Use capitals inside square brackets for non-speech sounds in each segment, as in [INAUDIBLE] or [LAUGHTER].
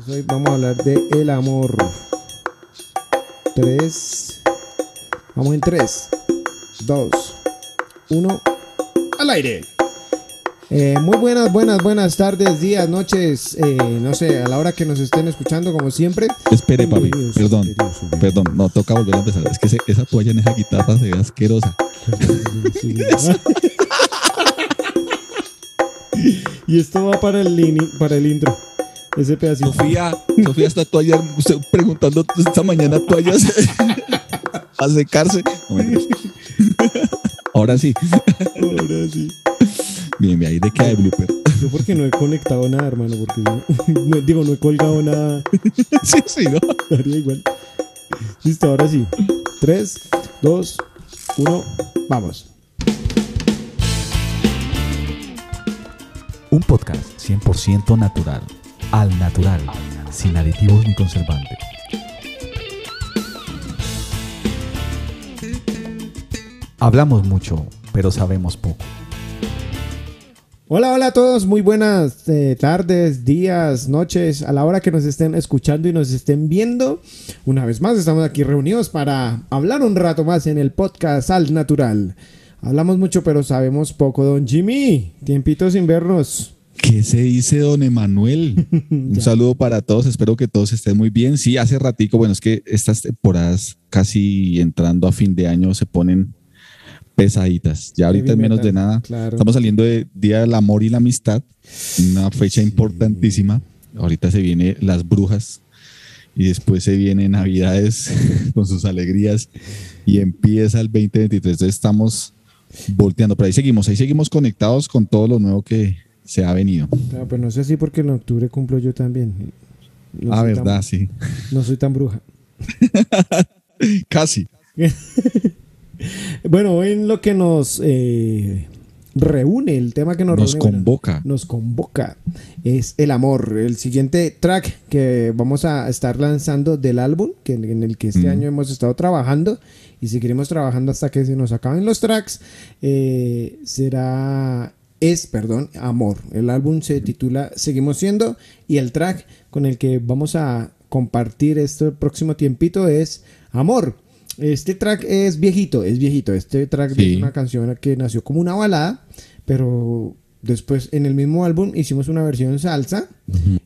Entonces hoy vamos a hablar de el amor. Tres. Vamos en tres, dos, uno, al aire. Eh, muy buenas, buenas, buenas tardes, días, noches, eh, no sé, a la hora que nos estén escuchando, como siempre. Espere, papi, perdón, perdón, no, toca volver a empezar. Es que esa toalla en esa guitarra se ve asquerosa. [LAUGHS] Y esto va para el, para el intro. Ese pedacito. Sofía, Sofía está toalla, preguntando esta mañana toallas [LAUGHS] a secarse. Ahora sí. Ahora sí. Bien, bien, ahí de queda de blooper. Yo porque no he conectado nada, hermano, porque yo- no, digo, no he colgado nada. Sí, sí, ¿no? Daría igual. Listo, ahora sí. 3, 2, 1, vamos. Un podcast 100% natural, al natural, sin aditivos ni conservantes. Hablamos mucho, pero sabemos poco. Hola, hola a todos, muy buenas eh, tardes, días, noches, a la hora que nos estén escuchando y nos estén viendo. Una vez más estamos aquí reunidos para hablar un rato más en el podcast Al Natural. Hablamos mucho pero sabemos poco, don Jimmy. Tiempito sin vernos. ¿Qué se dice, don Emanuel? [LAUGHS] Un saludo para todos, espero que todos estén muy bien. Sí, hace ratico, bueno, es que estas temporadas casi entrando a fin de año se ponen pesaditas. Ya ahorita es Heavy menos de nada. claro. Estamos saliendo de Día del Amor y la Amistad, una fecha importantísima. Ahorita se viene las brujas y después se viene Navidades [LAUGHS] con sus alegrías y empieza el 2023. Entonces estamos volteando, pero ahí seguimos, ahí seguimos conectados con todo lo nuevo que se ha venido. Claro, pues no sé si porque en octubre cumplo yo también. No ah, tan- verdad, sí. no soy tan bruja. [LAUGHS] Casi. [LAUGHS] Bueno, hoy en lo que nos eh, reúne, el tema que nos, Nos reúne, bueno, convoca. nos convoca es el amor. El siguiente track que vamos a estar lanzando del álbum, que en el que este Mm. año hemos estado trabajando y seguiremos trabajando hasta que se nos acaben los tracks, eh, será es, perdón, amor. El álbum se titula Seguimos siendo y el track con el que vamos a compartir este próximo tiempito es Amor. Este track es viejito, es viejito. Este track Sí. es una canción que nació como una balada, pero después en el mismo álbum hicimos una versión salsa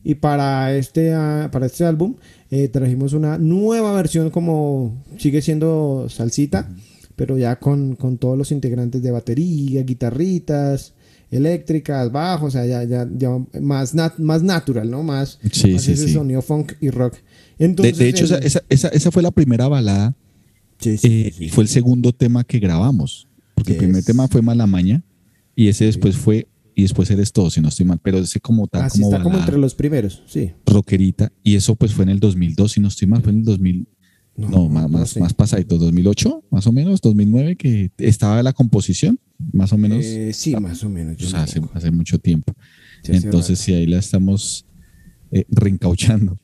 y para este, ah, para este álbum eh, trajimos una nueva versión como sigue siendo salsita, pero ya con, con todos los integrantes de batería, guitarritas, eléctricas, bajos, o sea, ya, ya, ya más, nat- más natural, ¿no? Más, Sí, más sí, ese sí. sonido funk y rock. De, Entonces, de hecho, esa, el- esa, esa- esa fue la primera balada Sí, sí, eh, y fue el segundo tema que grabamos. Porque el primer tema fue Mala Maña y ese después fue, y después Eres Todo, si no estoy mal, pero ese como tal, Así como está como balada entre los primeros, sí. rockerita, y eso pues fue en el 2002, si no estoy mal, fue en el 2000, no, más, más, sé. más pasadito, 2008, más o menos, 2009, que estaba la composición, más o menos, Eh, sí, más o menos. yo o sea, hace, hace mucho tiempo. Sí, Entonces, sí, ahí la estamos eh, reencauchando.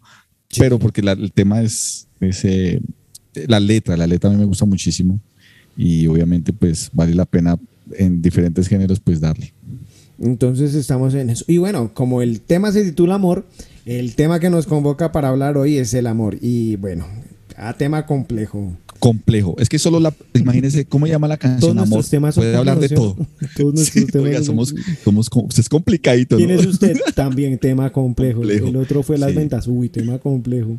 Pero porque la- el tema es, es, eh, la letra, la letra a mí me gusta muchísimo y obviamente pues vale la pena en diferentes géneros pues darle. Entonces estamos en eso. Y bueno, como el tema se titula amor, el tema que nos convoca para hablar hoy es el amor. Y bueno, a tema complejo. Complejo. Es que solo la, imagínese cómo llama la canción Todos Amor. temas Puede hablar de todo. [LAUGHS] Todos nuestros Sí, temas oiga, somos, somos, es complicadito, ¿Quién ¿no? es usted? [LAUGHS] También tema complejo. Complejo. El otro fue las Sí. ventas. Uy, tema complejo.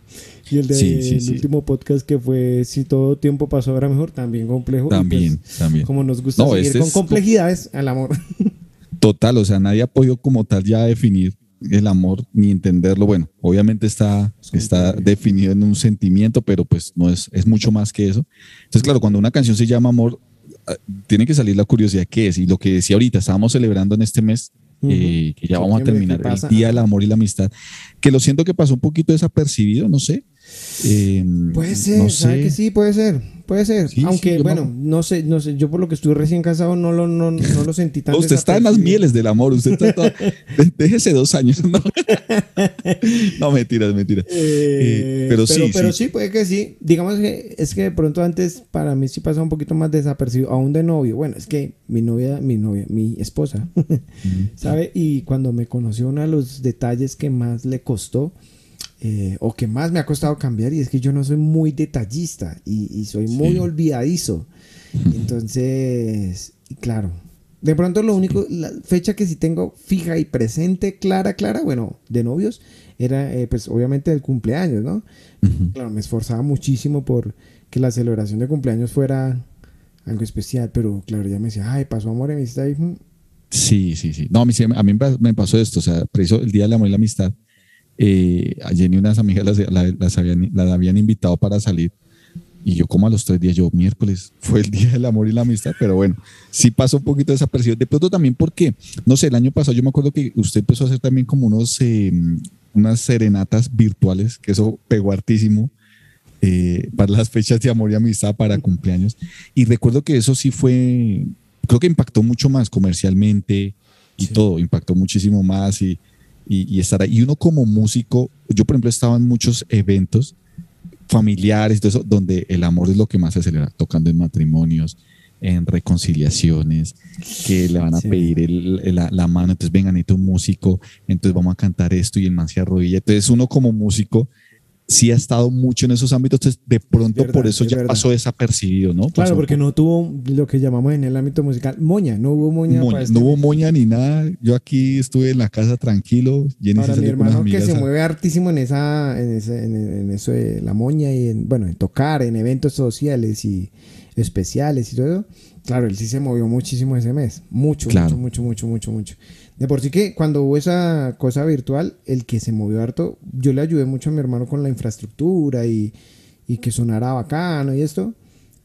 Y el de Sí, el último podcast que fue Si todo tiempo pasó ahora mejor, también complejo. También, pues, también. Como nos gusta No, seguir este con es- complejidades al amor. [LAUGHS] Total, o sea, nadie ha podido como tal ya definir el amor ni entenderlo. Bueno, obviamente está, está definido en un sentimiento, pero pues no es, es mucho más que eso. Entonces, claro, cuando una canción se llama amor, ah, tiene que salir la curiosidad qué es. Y lo que decía ahorita, estábamos celebrando en este mes, eh, que ya vamos a terminar el Día del Amor y la Amistad, que lo siento que pasó un poquito desapercibido, no sé. Eh, Puede ser, no ¿sabe sé. que sí? Puede ser, puede ser. Sí, Aunque, sí, bueno, no- no sé, no sé, yo por lo que estuve recién casado no lo, no, no lo sentí tan [LAUGHS] Usted está en las mieles del amor, usted está todo- [LAUGHS] déjese dos años. No, [LAUGHS] no mentiras, mentiras. Eh, Eh, pero sí, pero sí. sí, puede que sí. Digamos que es que de pronto antes para mí sí pasaba un poquito más desapercibido, aún de novio. Bueno, es que mi novia, mi novia, mi esposa, ¿sabe? Y cuando me conoció, uno de los detalles que más le costó eh, o que más me ha costado cambiar y es que yo no soy muy detallista y, y soy muy Sí. olvidadizo. Entonces, claro, de pronto lo único, la fecha que sí tengo fija y presente, clara, clara, bueno, de novios, era eh, pues obviamente el cumpleaños, ¿no? Ujú. Claro, me esforzaba muchísimo por que la celebración de cumpleaños fuera algo especial, pero claro, ya me decía, ay, pasó amor y amistad y mm, Sí, sí, sí. No, a mí, sí- a mí me pasó esto, o sea, preciso el Día del Amor y la Amistad, eh, a Jenny unas amigas las, la- las habían, las habían invitado para salir y yo como a los tres días, yo miércoles, [LAUGHS] fue el Día del Amor y la Amistad, pero bueno, sí pasó un poquito desapercibido. De pronto también porque, no sé, el año pasado yo me acuerdo que usted empezó a hacer también como unos, eh, unas serenatas virtuales, que eso pegó hartísimo. eh, para las fechas de amor y amistad, para cumpleaños. Y recuerdo que eso sí fue, creo que impactó mucho más comercialmente y Sí. todo, impactó muchísimo más y, y, y estar ahí. Y uno como músico, yo por ejemplo estaba en muchos eventos familiares, todo eso, donde el amor es lo que más se celebra, tocando en matrimonios, en reconciliaciones, que le van a Sí. pedir el- la, la mano, entonces vengan, necesito un músico, entonces vamos a cantar esto y el man se arrodilla. Entonces uno como músico sí ha estado mucho en esos ámbitos, entonces de pronto verdad, por eso es ya verdad. pasó desapercibido, ¿no? Claro, Pasó porque no tuvo lo que llamamos en el ámbito musical moña, no hubo moña. Moña, para este- no hubo moña ni nada. Yo aquí estuve en la casa tranquilo. Jenny Ahora, mi hermano que se a- mueve hartísimo en esa, en, ese- en, en eso de la moña y en, bueno, en tocar, en eventos sociales y especiales y todo eso. Claro, él sí se movió muchísimo ese mes. Mucho, Claro. mucho, mucho, mucho, mucho, mucho. De por sí que cuando hubo esa cosa virtual, el que se movió harto, yo le ayudé mucho a mi hermano con la infraestructura y, y que sonara bacano y esto,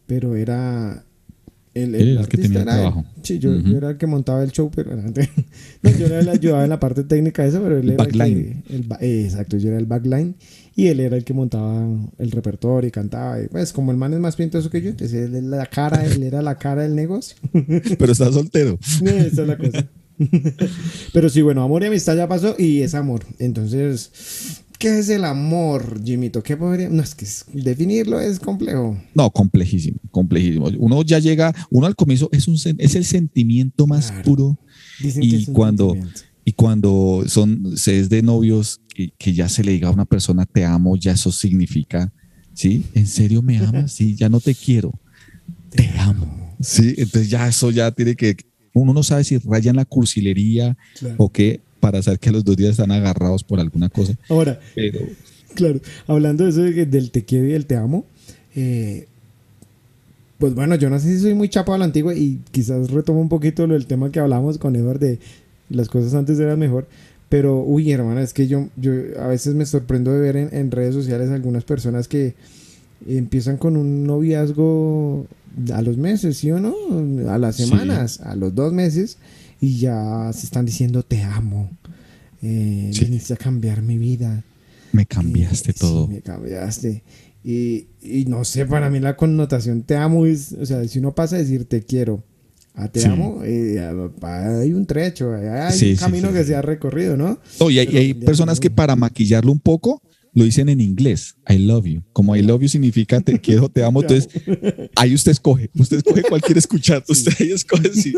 pero era... El, el que tenía el él. trabajo. Sí, yo, yo era el que montaba el show, pero [LAUGHS] no, yo el ayudaba en la parte técnica de eso, pero él era el que- backline. el ba- eh, exacto, yo era el backline y él era el que montaba el repertorio y cantaba. Y pues como el man es más pintoso que yo, entonces él la cara, él era la cara del negocio. [LAUGHS] Pero está soltero. [LAUGHS] Esa es la cosa. Pero sí, bueno, amor y amistad ya pasó y es amor. Entonces, ¿qué es el amor, Jimito? ¿Qué podría.? No, es que definirlo es complejo. No, complejísimo, complejísimo. Uno ya llega, uno al comienzo es, un, es el sentimiento más Claro. puro. Dicen Y que es un cuando-. Y cuando son, se es de novios, que, que ya se le diga a una persona te amo, ya eso significa, ¿sí? ¿En serio me amas? Sí, ya no te quiero. [LAUGHS] Te amo. Sí, entonces ya eso ya tiene que, uno no sabe si rayan la cursilería Claro. o qué, para saber que a los dos días están agarrados por alguna cosa. Ahora, Pero Claro, hablando de eso del te quiero y el te amo, eh, pues bueno, yo no sé si soy muy chapa a la antigua y quizás retomo un poquito lo del tema que hablamos con Edward de las cosas antes eran mejor, pero uy, hermana, es que yo, yo a veces me sorprendo de ver en, en redes sociales algunas personas que empiezan con un noviazgo a los meses, ¿sí o no? A las Sí. semanas, a los dos meses y ya se están diciendo te amo, eh, Sí. viniste a cambiar mi vida. me cambiaste Eh, sí, todo. me cambiaste. Y, y no sé, para mí la connotación te amo es, o sea, si uno pasa a decir te quiero a te Sí. amo, eh, hay un trecho, hay Sí, un camino sí, que se ha recorrido, ¿no? No, y hay, hay personas que para maquillarlo un poco lo dicen en inglés. I love you. Como I love you significa te quiero, te amo. Entonces, [LAUGHS] ahí usted escoge. Usted escoge cuál quiere escuchar. Usted ahí escoge si,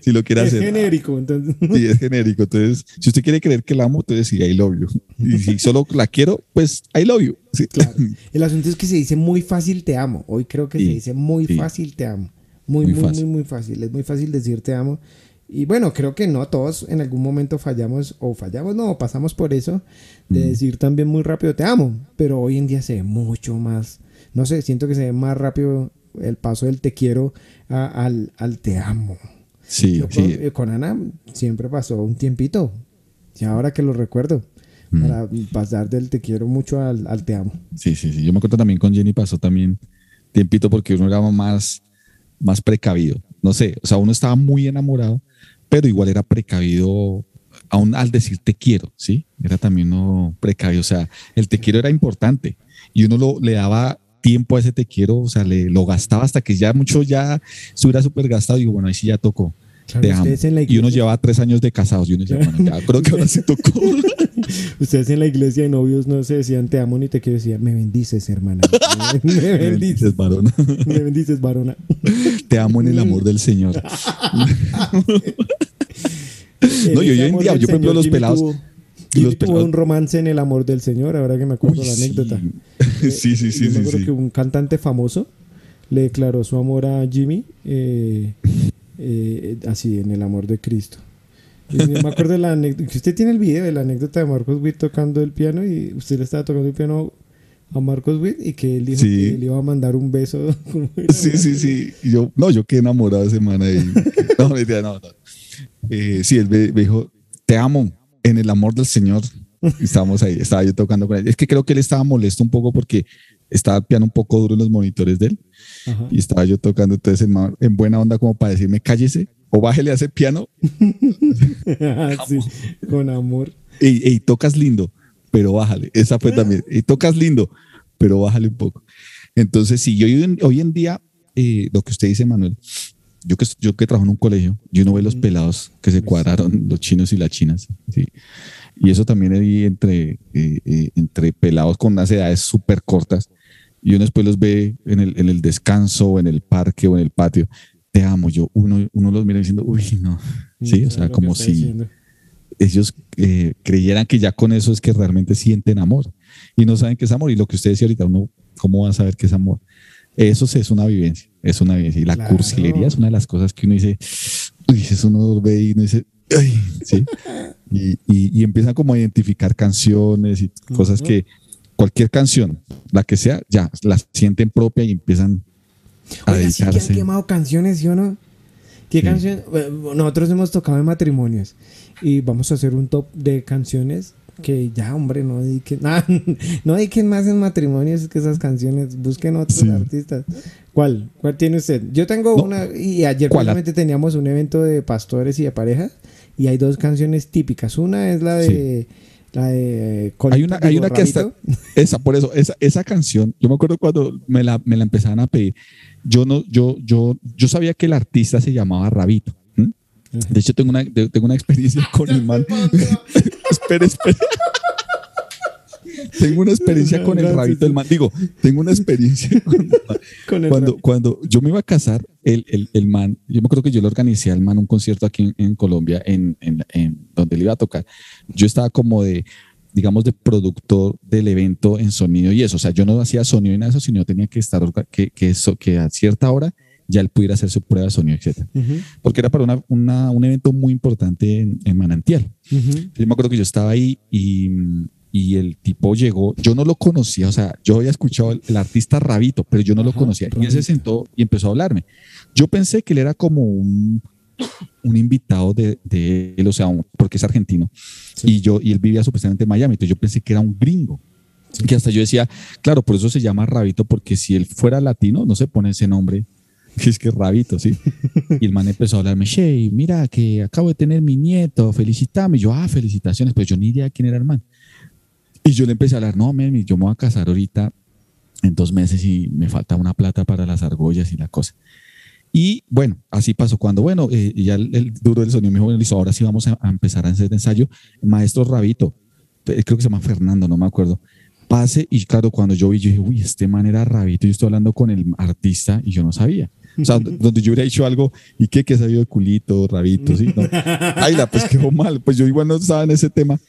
si lo quiere es hacer. genérico, entonces. Sí, es genérico. Entonces, si usted quiere creer que la amo, entonces sí, I love you. Y si solo la quiero, pues I love you. Sí. Claro. [LAUGHS] El asunto es que se dice muy fácil te amo. Hoy creo que Sí, se dice muy sí. fácil te amo. Muy, Muy muy, fácil. muy, muy fácil. Es muy fácil decir te amo. Y bueno, creo que no todos en algún momento fallamos o fallamos, no, pasamos por eso de Mm. decir también muy rápido te amo. Pero hoy en día se ve mucho más, no sé, siento que se ve más rápido el paso del te quiero a- al, al te amo. Sí, Yo con, sí. eh, con Ana siempre pasó un tiempito. Y ahora que lo recuerdo, Mm. para pasar del te quiero mucho al, al te amo. Sí, sí, sí. Yo me acuerdo también con Jenny pasó también tiempito porque uno era más, más precavido. No sé, o sea, uno estaba muy enamorado, pero igual era precavido aún al decir te quiero, ¿sí? Era también uno precavido. O sea, el te quiero era importante y uno lo, le daba tiempo a ese te quiero, o sea, le, lo gastaba hasta que ya mucho ya estuviera súper gastado y bueno, ahí sí ya tocó. Claro, te amo. ustedes en la Y uno llevaba tres años de casados y uno decía, bueno, ya [LAUGHS] creo que ahora sí tocó. [LAUGHS] Ustedes en la iglesia de novios no se decían te amo ni te quiero, decían me bendices, hermana. [LAUGHS] Me, bendices. varón. Me bendices, varona. Te amo en el amor del Señor. No, y En hoy en día, yo, por ejemplo, los Jimmy pelados- tuvo- Y Los tuvo pelados- un romance en el amor del Señor, ahora que me acuerdo Uy, la sí. anécdota. sí, sí, sí, Yo me sí, acuerdo sí. que un cantante famoso le declaró su amor a Jimmy eh, eh, así, en el amor de Cristo. Y me [LAUGHS] acuerdo de la anécdota, que usted tiene el video de la anécdota de Marcos Witt tocando el piano y usted le estaba tocando el piano a Marcos Witt y que él dijo Sí. que le iba a mandar un beso. [LAUGHS] [LAUGHS] Sí, sí, sí. Yo, no, yo quedé enamorado esa semana. Y, no, no, no. Eh, sí, él me, me dijo, te amo en el amor del Señor. Estábamos ahí, estaba yo tocando con él. Es que creo que él estaba molesto un poco porque estaba piano un poco duro en los monitores de él. Ajá. Y estaba yo tocando entonces en, en buena onda como para decirme, cállese o bájele a ese piano [LAUGHS] Sí, con amor. y, y tocas lindo, pero bájale. Esa fue también. Y tocas lindo, pero bájale un poco. Entonces, sí, yo hoy en, hoy en día, eh, lo que usted dice, Manuel, yo que, yo que trabajo en un colegio, yo no veo los pelados que se cuadraron, los chinos y las chinas. ¿sí? Y eso también hay entre, eh, eh, entre pelados con unas edades súper cortas. Y uno después los ve en el, en el descanso, en el parque, o en el patio. Te amo. Yo, uno, uno los mira diciendo, uy, no. Sí, o sea, como si diciendo. ellos eh, creyeran que ya con eso es que realmente sienten amor y no saben qué es amor. Y lo que usted decía ahorita, uno, ¿cómo va a saber qué es amor? Eso sí es una vivencia, es una vivencia. Y la Claro. cursilería es una de las cosas que uno dice, uy, eso uno ve y uno dice, ay, sí. [LAUGHS] Y, y, y empiezan como a identificar canciones y cosas que cualquier canción, la que sea, ya las sienten propia y empiezan a Oiga, sí que han dedicarse. quemado canciones, ¿sí o no? ¿Qué Sí. canción? Nosotros hemos tocado en matrimonios y vamos a hacer un top de canciones que ya, hombre, no dediquen, nah, [LAUGHS] no dediquen más en matrimonios que esas canciones, busquen otros Sí. artistas. ¿Cuál? ¿Cuál tiene usted? Yo tengo No. una, y ayer precisamente teníamos un evento de pastores y de parejas y hay dos canciones típicas. Una es la de... La de Hay una, hay una que hasta, Rabito. [LAUGHS] esa, por eso, esa, esa canción, yo me acuerdo cuando me la, me la empezaban a pedir, yo no, yo, yo, yo sabía que el artista se llamaba Rabito. De hecho, tengo una, de- tengo una experiencia con el man. [LAUGHS] espera, [LAUGHS] espera. Tengo una experiencia con el. Rabito del man. Digo, tengo una experiencia [LAUGHS] con el man. Con el Cuando, cuando yo me iba a casar, el, el, el man, yo me acuerdo que yo le organicé al man un concierto aquí en, en Colombia, en, en, en donde le iba a tocar. Yo estaba como de, digamos, de productor del evento en sonido y eso. O sea, yo no hacía sonido y nada de eso, sino tenía que estar, que, que, eso, que a cierta hora ya él pudiera hacer su prueba de sonido, etcétera. Ujú, Porque era para una, una- un evento muy importante en, en Manantial. ujú. Yo me acuerdo que yo estaba ahí y, y el tipo llegó, yo no lo conocía, o sea, yo había escuchado el, el artista Rabito, pero yo no lo Ajá, conocía. Y él se Rabito. sentó y empezó a hablarme. Yo pensé que él era como un, un invitado de, de él, o sea, un- porque es argentino. Sí. Y yo y él vivía supuestamente en Miami, entonces yo pensé que era un gringo. Que hasta yo decía, claro, por eso se llama Rabito, porque si él fuera latino, no se pone ese nombre. que [LAUGHS] Es que Rabito, ¿sí? Y el man empezó a hablarme, Shey, mira que acabo de tener mi nieto, felicitame. Y yo, ah, felicitaciones, pues yo ni idea quién era el man. Y yo le empecé a hablar, no, men, yo me voy a casar ahorita en dos meses y me falta una plata para las argollas y la cosa. Y bueno, así pasó. Cuando, bueno, eh, ya el, el duro del sonido me dijo, bueno, listo, ahora sí vamos a, a empezar a hacer ensayo. Maestro Rabito, eh, creo que se llama Fernando, no me acuerdo. Pase y claro, cuando yo vi, yo dije, uy, este man era Rabito, yo estoy hablando con el artista y yo no sabía. O sea, donde yo hubiera dicho algo, ¿y qué? Que sabido de culito, Rabito, ¿sí? No. [LAUGHS] Ay, la, pues quedó mal. Pues yo igual no estaba en ese tema.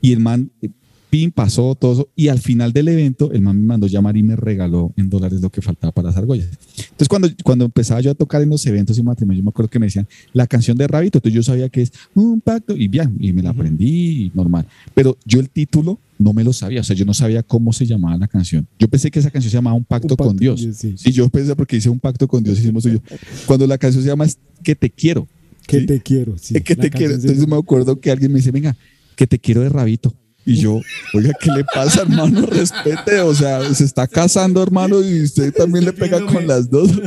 Y el man, eh, pin, pasó todo eso. Y al final del evento, el man me mandó llamar y me regaló en dólares lo que faltaba para las argollas. Entonces, cuando, cuando empezaba yo a tocar en los eventos y matrimonios, yo me acuerdo que me decían la canción de Rabito. Entonces, yo sabía que es un pacto y bien, y me la aprendí y normal. Pero yo el título no me lo sabía. O sea, yo no sabía cómo se llamaba la canción. Yo pensé que esa canción se llamaba Un pacto, Un pacto con Dios. sí. Sí, yo pensé porque hice un pacto con Dios, hicimos yo. Cuando la canción se llama es Que te quiero. Que ¿sí? te quiero. sí. Que La te quiero. Entonces me acuerdo que alguien me dice, venga, que te quiero de rabito. Y yo, oiga, ¿qué le pasa, hermano? [LAUGHS] Respete, o sea, se está casando, hermano, y usted también le pega con las dos. [LAUGHS]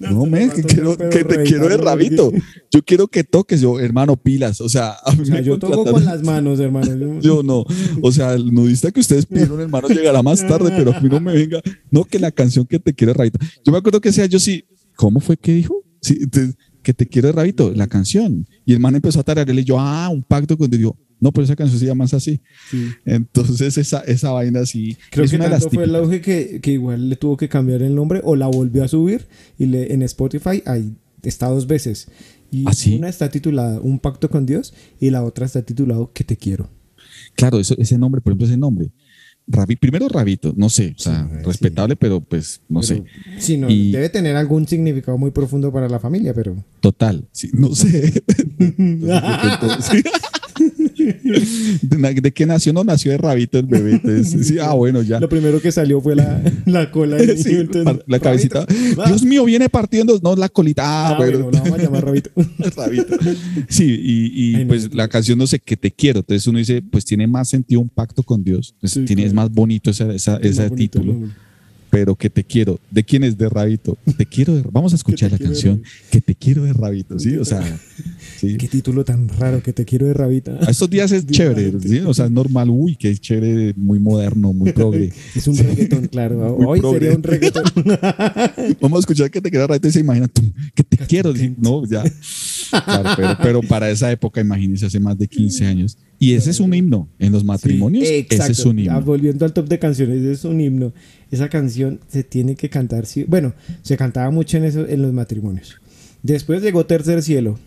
No, men, que, quiero, que te quiero de rabito. Yo quiero que toques, yo, hermano, pilas. O sea, a mí O sea, me yo toco con las manos, hermano. Yo- yo no. O sea, el nudista que ustedes pidieron, hermano, llegará más tarde, pero a mí no me venga. No, que la canción que te quiero de rabito. Yo me acuerdo que sea yo sí. ¿Cómo fue que dijo? Sí, entonces, que te quiero rabito, la canción. Y el man empezó a tararearle y yo, ah, un pacto con Dios. No, pero esa canción se llama así. sí. Entonces, esa, esa vaina sí. Creo es que una de las tanto fue el auge que, que igual le tuvo que cambiar el nombre o la volvió a subir y le, en Spotify ahí está dos veces. Y ¿Ah, sí? una está titulada Un pacto con Dios y la otra está titulado Que te quiero. Claro, eso, ese nombre, por ejemplo, ese nombre. Rabi, primero Rabito, no sé, o sea, Sí, sí. respetable, pero pues no sé. Sí, no, Y- debe tener algún significado muy profundo para la familia, pero. Total, sí, no sé. [LAUGHS] Entonces, ¿De, na- [LAUGHS] de qué nació? No nació de Rabito el bebé. Entonces, sí, ah, bueno, ya. Lo primero que salió fue la, la cola del [LAUGHS] Sí, niño, entonces, la cabecita. Rabito. Dios mío, viene partiendo. No, la colita. Ah, Ah, bueno. bueno, vamos a llamar Rabito. [LAUGHS] Rabito. Sí, y, y, Ay, pues la canción no sé qué te quiero. Entonces uno dice, pues tiene más sentido un pacto con Dios. Pues, Sí, tiene, es más bonito esa, esa- Es ese bonito título. nombre. Pero que te quiero. ¿De quién es? De Rabito. Te quiero de Vamos a escuchar la de canción. Que te quiero de Rabito. Sí, o sea, [LAUGHS] sí. Qué título tan raro que te quiero de Rabita. A estos días es [LAUGHS] chévere, ¿sí? o sea, es normal, uy, que es chévere, muy moderno, muy progre. [LAUGHS] Es un reggaetón, claro. Muy Hoy progre. sería un reggaetón. Vamos a escuchar que te quiero Rabito y se imagina, que te quiero, sí, no, ya. Claro, pero, pero para esa época, imagínense, hace más de 15 años. Y ese es un himno en los matrimonios, Sí, ese es un Ah, himno. Volviendo al top de canciones, es un himno. Esa canción se tiene que cantar. sí. Bueno, se cantaba mucho en, eso, en los matrimonios. Después llegó Tercer Cielo,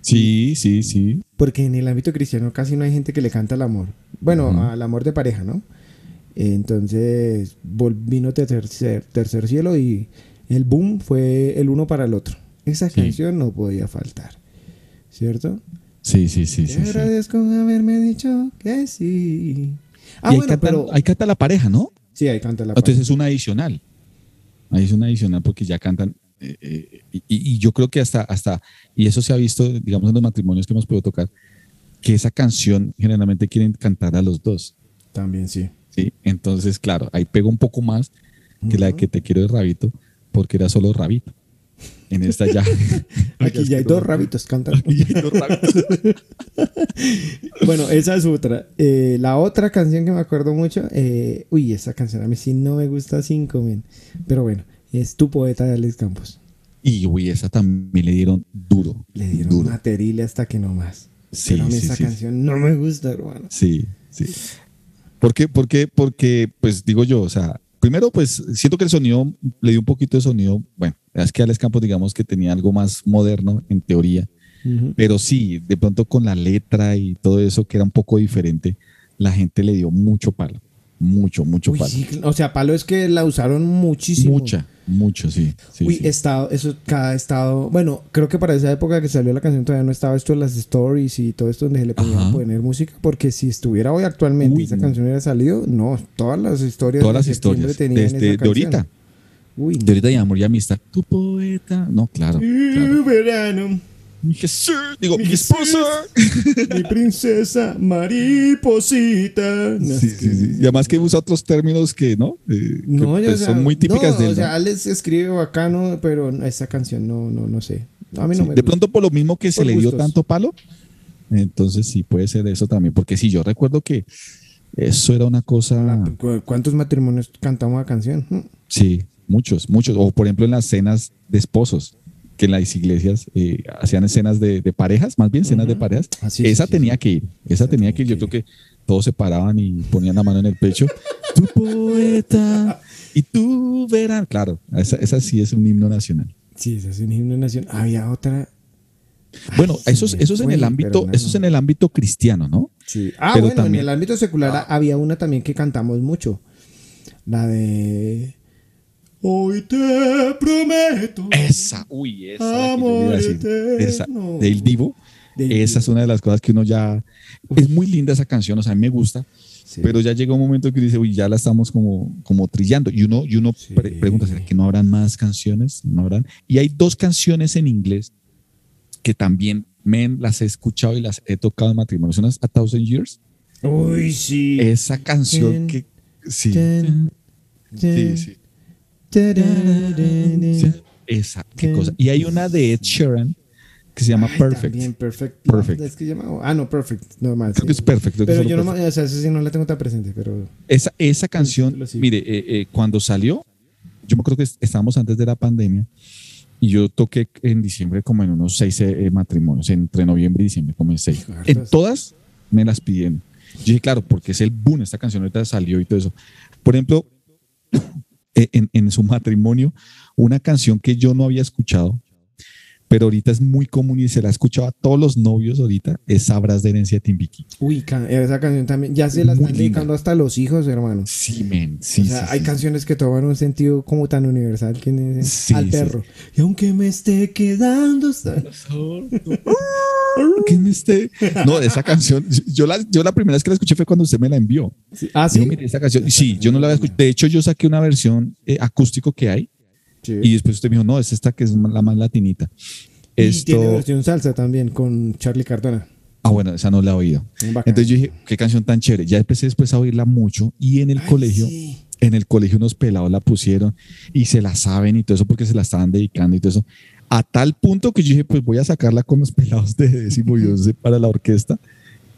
Sí, sí, sí. porque en el ámbito cristiano casi no hay gente que le canta al amor. Bueno, al amor de pareja, ¿no? Entonces vino Tercer, Tercer Cielo y el boom fue el uno para el otro. Esa Sí. canción no podía faltar, ¿cierto? Sí, sí, sí, Te sí. sí. agradezco haberme dicho que sí. Ah, y bueno, canta, pero... ahí canta la pareja, ¿no? Sí, ahí canta la Entonces es un adicional. Ahí es un adicional porque ya cantan. eh, eh, y, y yo creo que hasta, hasta, y eso se ha visto, digamos, en los matrimonios que hemos podido tocar, que esa canción generalmente quieren cantar a los dos. También sí. ¿sí? Entonces, claro, ahí pega un poco más que la de que te quiero de Rabito, porque era solo Rabito. En esta ya. [LAUGHS] Aquí ya hay dos rabitos cantando. Aquí ya hay dos Rabitos. [LAUGHS] bueno, esa es otra. Eh, la otra canción que me acuerdo mucho, eh, uy, esa canción a mí sí no me gusta cinco, men. Pero bueno, es Tu Poeta de Alex Campos. Y uy, esa también le dieron duro. Le dieron duro. material hasta que no más. Sí, Pero a mí sí, esa sí. canción no me gusta, hermano. Sí, sí. ¿Por qué? Porque, porque, pues digo yo, o sea, primero, pues siento que el sonido, le dio un poquito de sonido, bueno, es que Alex Campos, digamos que tenía algo más moderno en teoría, pero sí, de pronto con la letra y todo eso que era un poco diferente, la gente le dio mucho palo, mucho, mucho Uy, palo. sí, o sea, palo es que la usaron muchísimo. Mucha, mucho, sí. sí, Uy, sí. estado, eso, cada estado, bueno, creo que para esa época que salió la canción todavía no estaba esto de las stories y todo esto donde se le podía Ajá. poner música, porque si estuviera hoy actualmente Uy, y esa no. canción hubiera salido, no, todas las historias Todas las historias, desde de ahorita, Uy, de ahorita de amor y amistad. Tu poeta, no, claro. claro. Verano, Mi Jesús, digo, mi Mi esposa. [LAUGHS] mi princesa mariposita. No, Sí, es que- sí, sí. Y además que usa otros términos que, ¿no? Eh, No, pues, sea, son muy típicas no, de él. O sea. Alex escribe bacano, pero esa canción no, no, no sé. A mí no me de gusta. pronto por lo mismo que se le dio tanto palo, entonces sí puede ser eso también, porque sí, yo recuerdo que eso era una cosa, ¿Cu- ¿Cuántos matrimonios cantamos la canción? Sí, muchos, muchos, o por ejemplo en las cenas de esposos, que en las iglesias eh, hacían escenas de, de parejas, más bien cenas de parejas, Ah, sí, esa sí, tenía sí. que ir, esa tenía que ir, yo creo que todos se paraban y ponían la mano en el pecho, [LAUGHS] tu poeta y tu verán, claro, esa, esa sí es un himno nacional. Sí, ese es un himno nacional. Había otra. Bueno, Ay, eso, es- me eso es en el ámbito, no, eso es no. en el ámbito cristiano, ¿no? Sí. Ah, Pero bueno, también- en el ámbito secular había una también que cantamos mucho. La de. Hoy te prometo. Esa, uy, esa. Amor decir. Esa, eterno. del Divo. Del esa es una de las cosas que uno ya. Es muy linda esa canción, o sea, a mí me gusta, Sí. pero ya llega un momento que dice, uy, ya la estamos como, como trillando. Y uno, y uno Sí. pre- pregunta, ¿será que no habrán más canciones? ¿No habrán? Y hay dos canciones en inglés que también men, las he escuchado y las he tocado en matrimonios. Una es A Thousand Years. Uy, sí. Esa canción Ten, que. Sí. ten, Sí, ten, sí. Esa, qué cosa. Y hay una de Ed Sheeran que se llama Ay, Perfect. También, perfect. Perfect. Es que llama, ah, no, perfect. Normal. Creo sí. que es Perfect. creo Pero yo no, Perfect. me- o sea, esa sí no la tengo tan presente, pero. Esa, esa canción, mire, eh, eh, cuando salió, yo me acuerdo que es- estábamos antes de la pandemia y yo toqué en diciembre como en unos seis eh, matrimonios, entre noviembre y diciembre, como en seis. En todas me las pidieron. Yo dije, claro, porque es el boom, esta canción ahorita salió y todo eso. Por ejemplo, eh, en, su matrimonio, una canción que yo no había escuchado, pero ahorita es muy común y se la ha escuchado a todos los novios ahorita, es Sabrás de herencia de Timbiqui. Uy, esa canción también, ya se la están dedicando hasta los hijos, hermano. Sí, men, sí, o sea, sí, hay sí. canciones que toman un sentido como tan universal que dicen, Sí, al perro. Y aunque me esté quedando. ¿Qué me esté? No, esa canción, yo la, yo la primera vez que la escuché fue cuando usted me la envió. Ah, sí. Mire, esta canción, sí, yo no la había escuchado. De hecho, yo saqué una versión eh, acústico que hay Sí. y después usted me dijo, no, es esta que es la más latinita. Y Esto, tiene versión salsa también con Charlie Cardona. ah, bueno, esa no la he oído. Entonces yo dije, qué canción tan chévere. Ya empecé después a oírla mucho y en el Ay, colegio, sí. en el colegio unos pelados la pusieron y se la saben y todo eso porque se la estaban dedicando y todo eso. A tal punto que yo dije, pues voy a sacarla con los pelados de décimo y once para la orquesta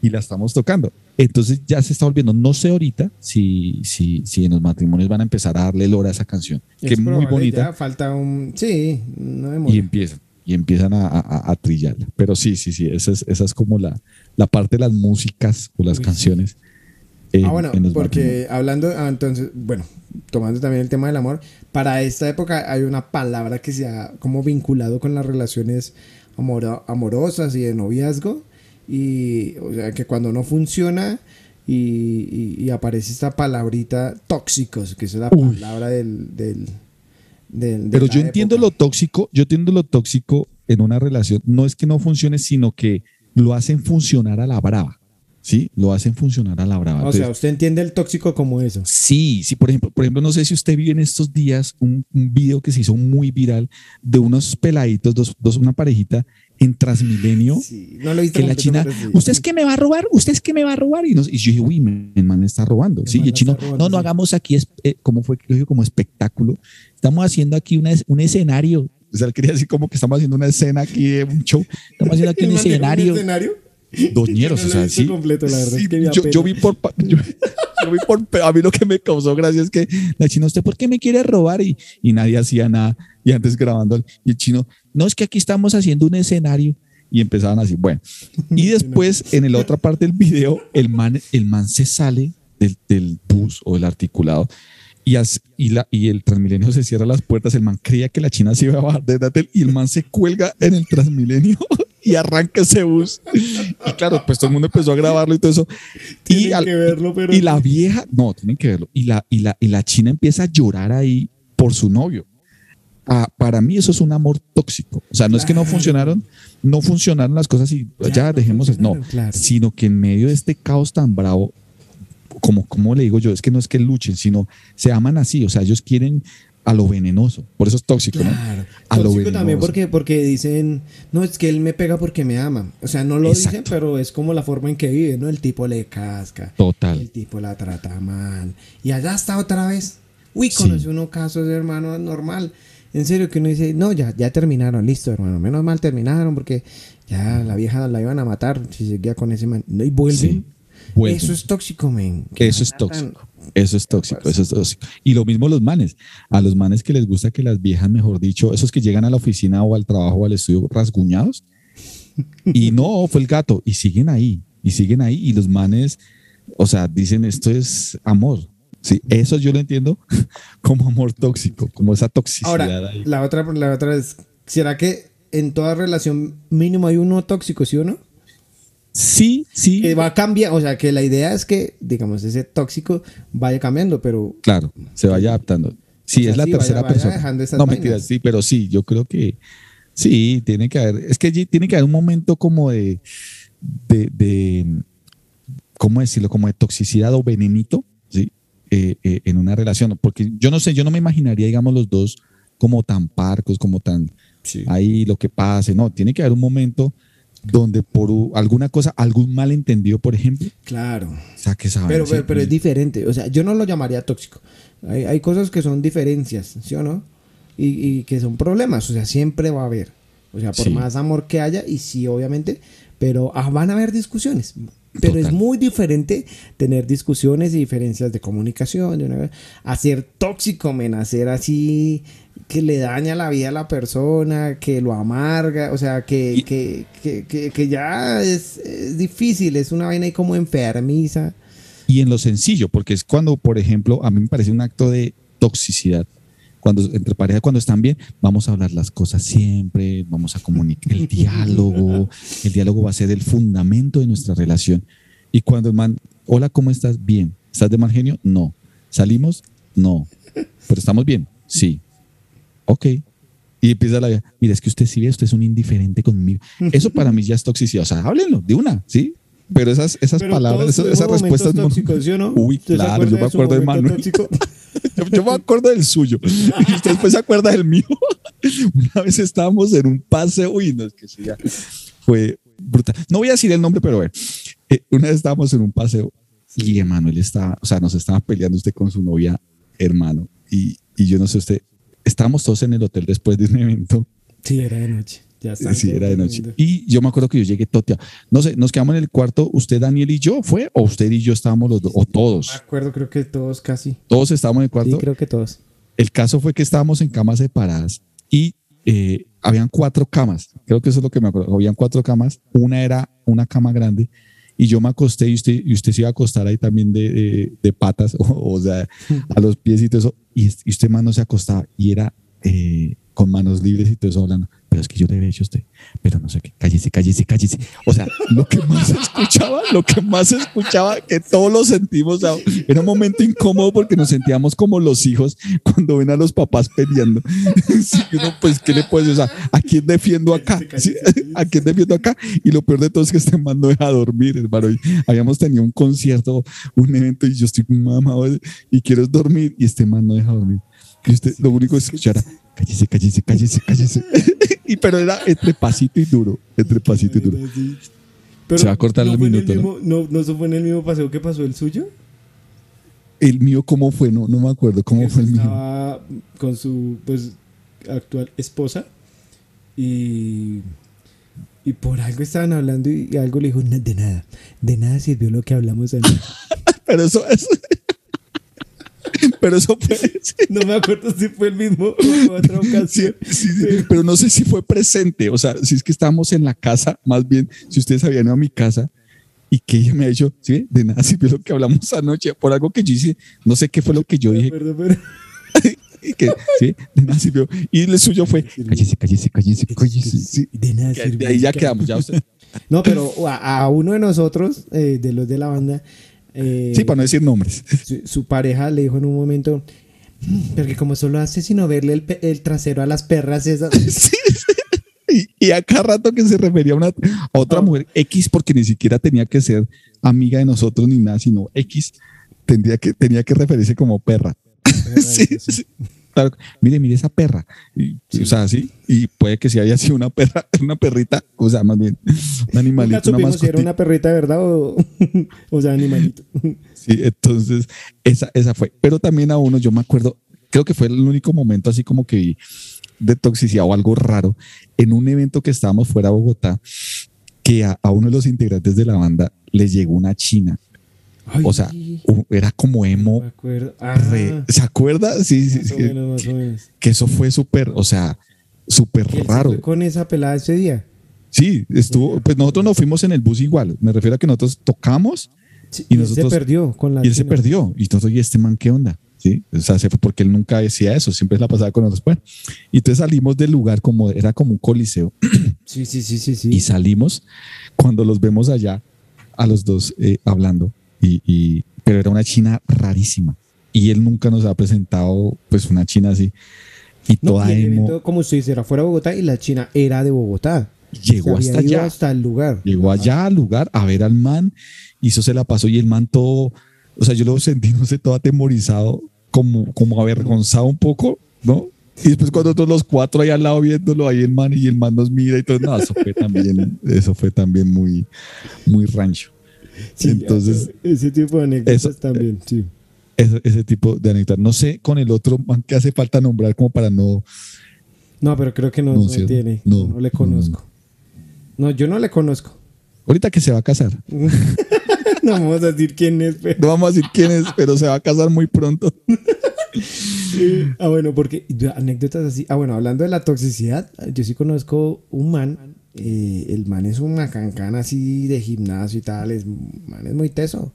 y la estamos tocando. Entonces ya se está volviendo. No sé ahorita si, si, si en los matrimonios van a empezar a darle lora a esa canción, que Es muy bonita ya falta un. Sí, no y empiezan y empiezan a, a- a trillarla. Pero sí, sí, sí, esa es, esa es como la, la parte de las músicas o las Uy, sí. canciones. en- Ah, bueno, porque hablando, ah, entonces, bueno, tomando también el tema del amor, para esta época hay una palabra que se ha como vinculado con las relaciones amoro- amorosas y de noviazgo, y o sea que cuando no funciona y, y- y aparece esta palabrita tóxicos, que es la Uy. palabra del... del, del- de Pero yo entiendo lo tóxico, yo entiendo lo tóxico en una relación. No es que no funcione, sino que lo hacen funcionar a la brava. ¿Sí? Lo hacen funcionar a la brava. O sea, usted entiende el tóxico como eso. Sí, sí, por ejemplo, por ejemplo, no sé si usted vio en estos días un, un video que se hizo muy viral de unos peladitos, dos, dos una parejita en Transmilenio, Sí, no lo que la china. ¿usted es que me va a robar? ¿Usted es que me va a robar? Y, nos, y yo dije, uy, me- el man está robando. El Sí, y el chino, robando, no, no sí. hagamos aquí, es, eh, ¿cómo fue? Como espectáculo. Estamos haciendo aquí una, un escenario. O sea, él quería decir como que estamos haciendo una escena aquí de un show. Estamos haciendo aquí [LAUGHS] ¿El un man dijo escenario. escenario? Doñeros, Yo [LAUGHS] no o sea, sí. completo, la verdad Sí, que yo, yo vi por, yo, [LAUGHS] yo vi por, a mí lo que me causó gracia es que la china, ¿usted por qué me quiere robar? Y, y nadie hacía nada. Y antes grabando, y el chino, no, es que aquí estamos haciendo un escenario. Y empezaban así, bueno. Y [LAUGHS] después, en la otra parte del video, el man, el man se sale del, del bus o del articulado y, as- y, la, y el Transmilenio se cierra las puertas. El man creía que la china se iba a bajar de Datel y el man se cuelga en el Transmilenio [LAUGHS] y arranca ese bus. Y claro, pues todo el mundo empezó a grabarlo y todo eso. Y, Tienen al- que verlo, pero y la vieja, no, tienen que verlo. Y la, y, la, y la china empieza a llorar ahí por su novio. Ah, para mí eso es un amor tóxico. O sea, no es que no funcionaron, no funcionaron las cosas y ya, Ya, no dejemos, no, claro. sino que en medio de este caos tan bravo, como, como le digo yo, es que no es que luchen, sino se aman así, o sea, ellos quieren a lo venenoso, por eso es tóxico, Claro. ¿no? A lo Tóxico también venenoso. porque, porque dicen, no, es que él me pega porque me ama. O sea, no lo dicen, pero es como la forma en que vive, ¿no? El tipo le casca. Total. El tipo la trata mal. Y allá está otra vez. Uy, Sí. conoce uno casos de hermano normal. En serio, que uno dice, no, ya, ya terminaron, listo, hermano. Menos mal terminaron porque ya la vieja la iban a matar si seguía con ese man. No, y vuelven. Sí, vuelven. Eso es tóxico, men. Eso es tóxico. Eso es tóxico, eso es tóxico. Y lo mismo los manes. A los manes que les gusta que las viejas, mejor dicho, esos que llegan a la oficina o al trabajo o al estudio rasguñados. Y no, fue el gato. Y siguen ahí. Y siguen ahí. Y los manes, o sea, dicen esto es amor. Sí, eso yo lo entiendo [LAUGHS] como amor tóxico, como esa toxicidad Ahora, ahí. la otra, la otra es, ¿será que en toda relación mínimo hay uno tóxico, sí o no? Sí, sí. Que va a cambiar, o sea, que la idea es que, digamos, ese tóxico vaya cambiando, pero Claro, se vaya adaptando. Sí, O sea, es la sí, vaya- tercera vaya persona. dejando esas no, mentiras, sí, pero sí, yo creo que sí, tiene que haber, es que allí tiene que haber un momento como de, de, de ¿cómo decirlo? Como de toxicidad o venenito, ¿sí? Eh, eh, en una relación, porque yo no sé, yo no me imaginaría, digamos, los dos como tan parcos, como tan ahí lo que pase, no, tiene que haber un momento donde por alguna cosa, algún malentendido, por ejemplo, claro. saque esa Pero, pero, ¿sí? pero es diferente, o sea, yo no lo llamaría tóxico. Hay, hay cosas que son diferencias, ¿sí o no? Y, y que son problemas, o sea, siempre va a haber. O sea, por Sí. más amor que haya, y sí, obviamente, pero ah, van a haber discusiones. Pero es muy diferente tener discusiones y diferencias de comunicación, de una, hacer tóxico, men, hacer así que le daña la vida a la persona, que lo amarga, o sea, que, Y- que, que, que- que ya es, es difícil, es una vaina ahí como enfermiza. y en lo sencillo, porque es cuando, por ejemplo, a mí me parece un acto de toxicidad cuando entre pareja, cuando están bien, vamos a hablar las cosas siempre, vamos a comunicar el diálogo, [LAUGHS] el diálogo va a ser el fundamento de nuestra relación. Y cuando el man, hola, ¿cómo estás? Bien. ¿Estás de mal genio? No. ¿Salimos? No. ¿Pero estamos bien? Sí. Ok. Y empieza la vida, mira, es que usted sí ve, usted es un indiferente conmigo. [LAUGHS] Eso para mí ya es toxicidad. O sea, háblenlo de una, ¿sí? Pero esas, esas Pero palabras, esas, esas respuestas no. momentos tóxicos, ¿sí o no? Uy, ¿Usted se claro, yo me acuerdo de Manuel. [LAUGHS] Yo, me acuerdo del suyo. Y usted después se acuerda del mío. [LAUGHS] Una vez estábamos en un paseo. Uy, no, es que sí, ya fue brutal. No voy a decir el nombre, pero bueno. Eh, una vez estábamos en un paseo y Emanuel estaba, o sea, nos estaba peleando usted con su novia, hermano. Y, y yo no sé usted, estábamos todos en el hotel después de un evento. Sí, era de noche. Ya está. Sí, era de noche. Y yo me acuerdo que yo llegué toteado. No sé, nos quedamos en el cuarto, usted, Daniel y yo, ¿fue? ¿O usted y yo estábamos los dos? ¿O Me todos? acuerdo, creo que todos casi. Todos estábamos en el Sí, cuarto. creo que todos. El caso fue que estábamos en camas separadas y eh, habían cuatro camas. Creo que eso es lo que me acuerdo. Habían cuatro camas. Una era una cama grande y yo me acosté y usted, y usted se iba a acostar ahí también de, de- de patas, [LAUGHS] o, o sea, a los pies y todo eso. Y, es- y usted más no se acostaba y era eh, con manos libres y todo eso hablando. Pero es que yo le había dicho a usted, pero no sé qué, cállese, cállese, cállese. O sea, lo que más [LAUGHS] escuchaba, lo que más escuchaba, que todos lo sentimos, o sea, era un momento incómodo porque nos sentíamos como los hijos cuando ven a los papás peleando. [LAUGHS] Sí, uno, pues, ¿qué le puedes decir? O sea, ¿a quién defiendo acá? Sí, [LAUGHS] ¿A quién defiendo acá? Y lo peor de todo es que este man no deja dormir, hermano. Y habíamos tenido un concierto, un evento, y yo estoy mamado y quiero dormir, y este man no deja dormir. Y usted lo único que escuchara, cállese, cállese, cállese, cállese. [LAUGHS] y pero era entre pasito y duro, entre pasito y duro. Pero Se va a cortar ¿no el minuto, ¿no? mismo- ¿no? ¿no? fue en el mismo paseo que pasó el suyo? El mío, ¿cómo fue? No, no me acuerdo cómo fue el mío. Estaba con su pues actual esposa y y por algo estaban hablando y, y algo le dijo "Na- de nada, de nada sirvió lo que hablamos anoche". [LAUGHS] Pero eso es. [LAUGHS] Pero eso fue. sí, No me acuerdo si fue el mismo o [LAUGHS] otra ocasión. sí, sí, pero no sé si fue presente. O sea, si es que estábamos en la casa, más bien, si ustedes habían ido a mi casa y que ella me ha dicho, sí, de nada sirvió lo que hablamos anoche, por algo que yo hice, no sé qué fue lo que yo dije, [LAUGHS] y que, sí, de nada sirvió. Y el suyo fue, cállese, cállese, cállese, cállese. De nada sirvió. De ahí ya quedamos, ya usted. No, pero a, a uno de nosotros, eh, de los de la banda, eh, Sí, para no decir nombres. su, su pareja le dijo en un momento, "Mm, porque como solo hace sino verle el, trasero a las perras esas. [LAUGHS] Sí, sí. Y, y a cada rato que se refería a, una, a otra mujer X, porque ni siquiera tenía que ser amiga de nosotros ni nada, sino X, tendría que, tenía que referirse como perra. [LAUGHS] sí, sí. Claro, mire, mire esa perra. Y, O sea, sí, y puede que si haya sido una perra, [LAUGHS] una perrita, o sea, más bien, un Nunca animalito, una supimos si era una perrita de verdad o, [LAUGHS] o sea, animalito. [LAUGHS] Sí, entonces esa, esa fue. Pero también a uno, yo me acuerdo, creo que fue el único momento así como que vi de toxicidad o algo raro en un evento que estábamos fuera de Bogotá, que a, a uno de los integrantes de la banda le llegó una china. Ay, O sea, era como me emo. acuerdo. re- Ah, ¿Se acuerda? Sí, sí, sí, menos, que, que eso fue súper, o sea, súper ¿Y él se raro. con esa pelada ese día? Sí, estuvo, pues nosotros nos fuimos en el bus igual. Me refiero a que nosotros tocamos Sí, Y y nosotros- se perdió con la y él se perdió. Y entonces, ¿y este man qué onda? ¿Sí? O sea, se fue porque él nunca decía eso, siempre la pasaba con nosotros. Bueno, y entonces salimos del lugar como era como un coliseo [CLEARS THROAT] Sí, sí, sí, sí, sí. y salimos cuando los vemos allá a los dos eh, hablando. Y, y- pero era una china rarísima. Y él nunca nos ha presentado pues una china así. Y No, toda y el evento, como usted dice, era fuera de Bogotá y la China era de Bogotá. llegó hasta allá. hasta el lugar. Llegó allá al lugar a ver al man, hizo se la pasó y el man todo, o sea, yo lo sentí, [LAUGHS] no sé, todo atemorizado, como, como avergonzado un poco, ¿no? Y después cuando todos los cuatro ahí al lado viéndolo, ahí el man y el man nos mira y todo, no, eso fue también, eso fue también muy, muy rancho. Sí, Entonces, ese tipo de anécdotas eso- también, sí. ese, ese tipo de anécdotas. No sé con el otro man que hace falta nombrar como para no, No, pero creo que no, No, tiene. No, No, le no, conozco. No, yo no le conozco. ahorita que se va a casar. [LAUGHS] no vamos a decir quién es, pero. No vamos a decir quién es, pero se va a casar muy pronto. Ah, bueno, porque anécdotas así. Ah, bueno, hablando de la toxicidad, yo sí conozco un man. Eh, el man es una cancana así de gimnasio y tal. Es, man es muy teso.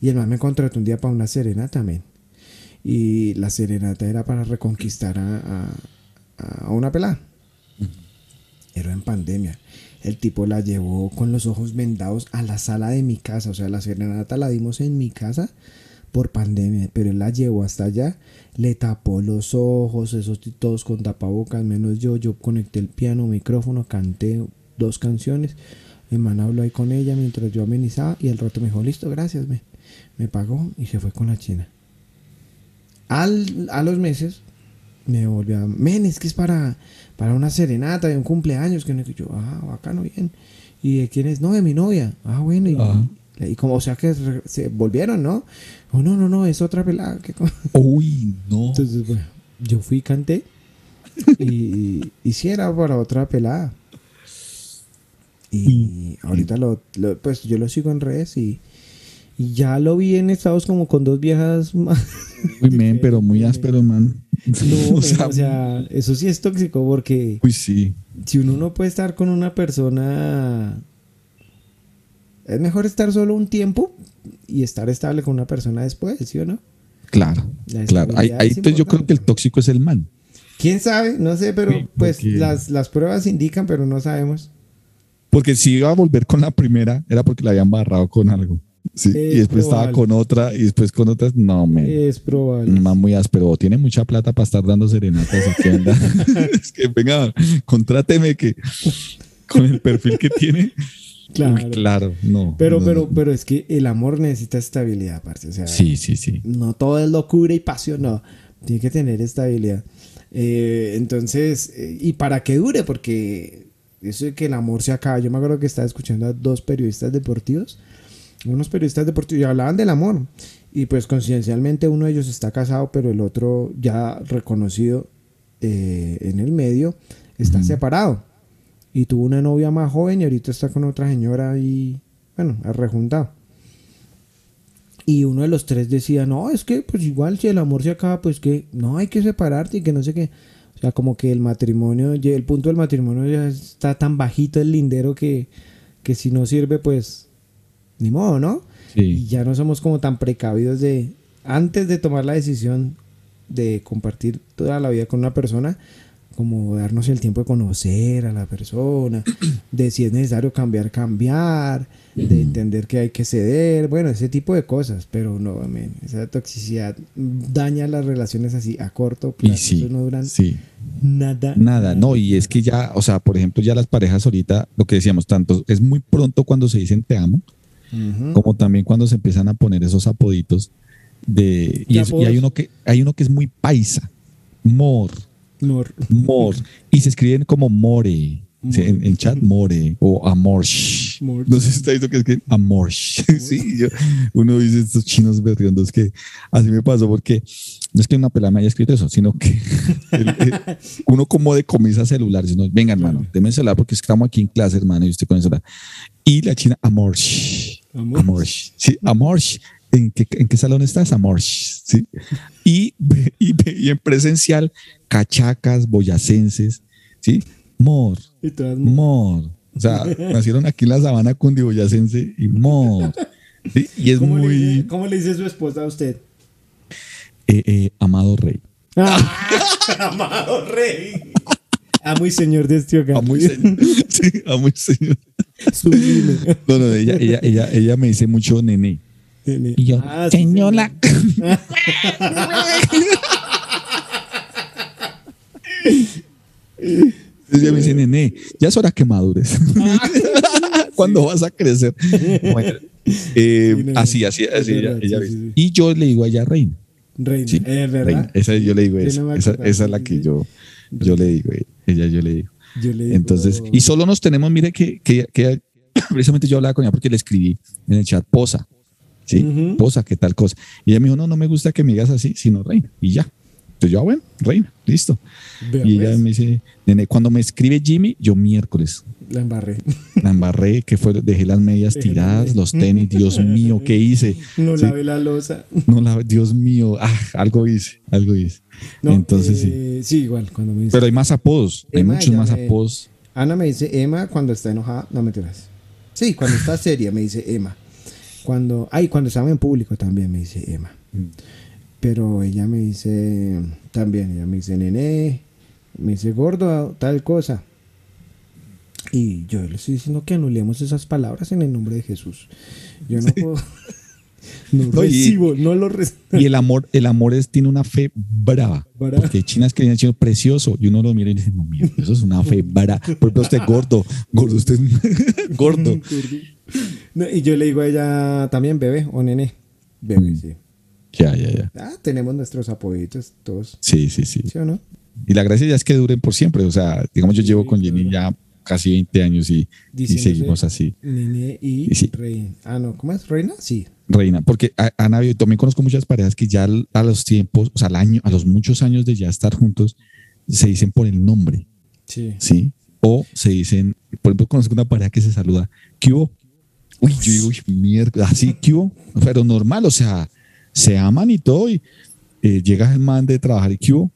Y el man me contrató un día para una serena también. Y la serenata era para reconquistar a, a- a una pelada. Era en pandemia. El tipo la llevó con los ojos vendados a la sala de mi casa. O sea, la serenata la dimos en mi casa por pandemia. Pero él la llevó hasta allá. Le tapó los ojos, esos todos con tapabocas, menos yo. Yo conecté el piano, micrófono, canté dos canciones. El man habló ahí con ella mientras yo amenizaba. Y al rato me dijo, listo, gracias. Me, me pagó y se fue con la china. Al, a los meses me volvió a... Men, es que es para, para una serenata de un cumpleaños. Que no- yo, ah, bacano, bien. ¿Y de quién es? No, de mi novia. Ah, bueno. Y, Ajá. Y como, o sea que se volvieron, ¿no? Oh, no, no, no, es otra pelada. [LAUGHS] Uy, no. Entonces, bueno, yo fui y canté. Y, y sí era para otra pelada. Y ahorita lo, lo- pues yo lo sigo en redes y, y ya lo vi en estados como con dos viejas más. [LAUGHS] Uy, men, pero muy [LAUGHS] áspero, man. No, o men, sea, o sea, eso sí es tóxico porque uy, sí. si uno no puede estar con una persona, es mejor estar solo un tiempo y estar estable con una persona después, ¿sí o no? Claro, La claro. Ahí, yo creo que el tóxico es el man. ¿Quién sabe? No sé, pero Sí, pues porque- las, las pruebas indican, pero no sabemos. Porque si iba a volver con la primera, era porque la habían barrado con algo. Sí. Es y después estaba con otra, y después con otras. No, men. Es probable. Man muy áspero. Tiene mucha plata para estar dando serenatas. anda- [LAUGHS] es que venga, contráteme que con el perfil que tiene. Claro. Uy, claro, no. Pero, no, pero, pero es que el amor necesita estabilidad, parce. O sea, Sí, sí, sí. no todo es locura y pasión, no. Tiene que tener estabilidad. Eh, entonces, eh, y para que dure, porque eso de que el amor se acaba. Yo me acuerdo que estaba escuchando a dos periodistas deportivos, unos periodistas deportivos, y hablaban del amor. Y pues coincidencialmente uno de ellos está casado, pero el otro ya reconocido eh, en el medio está separado. Y tuvo una novia más joven y ahorita está con otra señora y, bueno, ha rejuntado. Y uno de los tres decía, no, es que pues igual si el amor se acaba, pues que no hay que separarte y que no sé qué. O sea, como que el matrimonio, el punto del matrimonio ya está tan bajito el lindero que, que si no sirve, pues ni modo, ¿no? Y Sí. ya no somos como tan precavidos de, antes de tomar la decisión de compartir toda la vida con una persona, como darnos el tiempo de conocer a la persona, de si es necesario cambiar, cambiar, de entender que hay que ceder, bueno, ese tipo de cosas, pero no, men, esa toxicidad daña las relaciones así a corto plazo, Y sí, eso no duran sí. nada. Nada, no, y es que ya, o sea, por ejemplo, ya las parejas ahorita, lo que decíamos, tanto es muy pronto cuando se dicen te amo, como también cuando se empiezan a poner esos apoditos de y, ¿Qué es- y hay uno que hay uno que es muy paisa, mor, Mor. mor, y se escriben como more, sí, en, en chat more o amorsh. Morsh. No sé si está visto que es que amorsh. [LAUGHS] sí, yo- uno dice estos chinos berriondos que así me pasó porque no es que una pelada me haya escrito eso, sino que [LAUGHS] el- el- uno como decomisa celulares, no, venga hermano, deme el celular porque estamos aquí en clase, hermano, y usted con el celular. Y la china amorsh. Amorsh. Amorsh. Sí, amorsh. ¿En qué, ¿En qué salón estás? Amorsh. Sí. Y, y, y en presencial, cachacas, boyacenses. ¿Sí? Mor, Y todas mor. O sea, [LAUGHS] nacieron aquí en la sabana cundiboyacense y mor. ¿Sí? Y es ¿Cómo, le muy dice, cómo le dice su esposa a usted? eh, eh, amado rey. [LAUGHS] Amado rey. Amo y señor de este hogar. A muy señor. Sí, a muy señor. Sublime. [LAUGHS] No, no, ella, ella, ella, ella me dice mucho nene. Y yo, Ah, señora. [LAUGHS] Entonces ella me dice, nene, ya es hora que madures. [LAUGHS] ¿Cuándo vas a crecer? Bueno, eh, no, así, así, así. verdad, ella. Y yo le digo a ella reina. Reina. Sí, es verdad. reina. Esa yo le digo esa. no esa, es la que yo, yo le digo. eh, Ella yo le digo. Yo le digo- Entonces, y solo nos tenemos, mire que, que, que [COUGHS] precisamente yo hablaba con ella porque le escribí en el chat posa. ¿Sí? Posa, ¿qué tal cosa? Y ella me dijo, no, no me gusta que me digas así, sino reina. Y ya. Entonces yo, ah, bueno, reina, listo. Y ella pues, me dice, nene, cuando me escribe Jimmy, yo miércoles. La embarré. La embarré, que fue, dejé las medias Dejé tiradas, los tenis, Dios mío, ¿qué hice? No Sí. lavé la losa. No, la, Dios mío, ah, algo hice, algo hice. No, Entonces sí. eh, Sí, igual, cuando me dice. Pero hay más apodos, hay muchos más me- apodos. Ana me dice Emma cuando está enojada. No me tiras. Sí, cuando está seria me dice Emma. Cuando. Ay, cuando estaba en público también me dice Emma. Mm. Pero ella me dice también, ella me dice, nene, me dice gordo, tal cosa. Y yo le estoy diciendo que anulemos esas palabras en el nombre de Jesús. Yo no puedo. [LAUGHS] No, No, y- no lo recibo. Y el amor, el amor es, tiene una fe brava. Porque hay chinas que dicen precioso y uno lo mira y dice, no, mira, eso es una fe brava. Por ejemplo, usted gordo, gordo, usted es [LAUGHS] [LAUGHS] gordo. No, y yo le digo a ella también, bebé o nene. Bebé, Mm. sí. Ya, ya, ya. Ah, tenemos nuestros apoyitos todos. Sí, sí, sí. ¿Sí o no? Y la gracia ya es que duren por siempre. O sea, digamos, yo llevo con Jenny ya casi 20 años y, y seguimos así. Nene y Y sí. reina. Ah, no, ¿cómo es? ¿Reina? Sí. Reina, porque ha- han habido, también conozco muchas parejas que ya a los tiempos, o sea, al año, a los muchos años de ya estar juntos, se dicen por el nombre, Sí. ¿sí? O se dicen, por ejemplo, conozco una pareja que se saluda, ¿qué hubo? Uy, yo digo, uy, mierda, así, ¿qué hubo? Pero normal, o sea, se aman y todo, y eh, llega el man de trabajar y ¿qué hubo?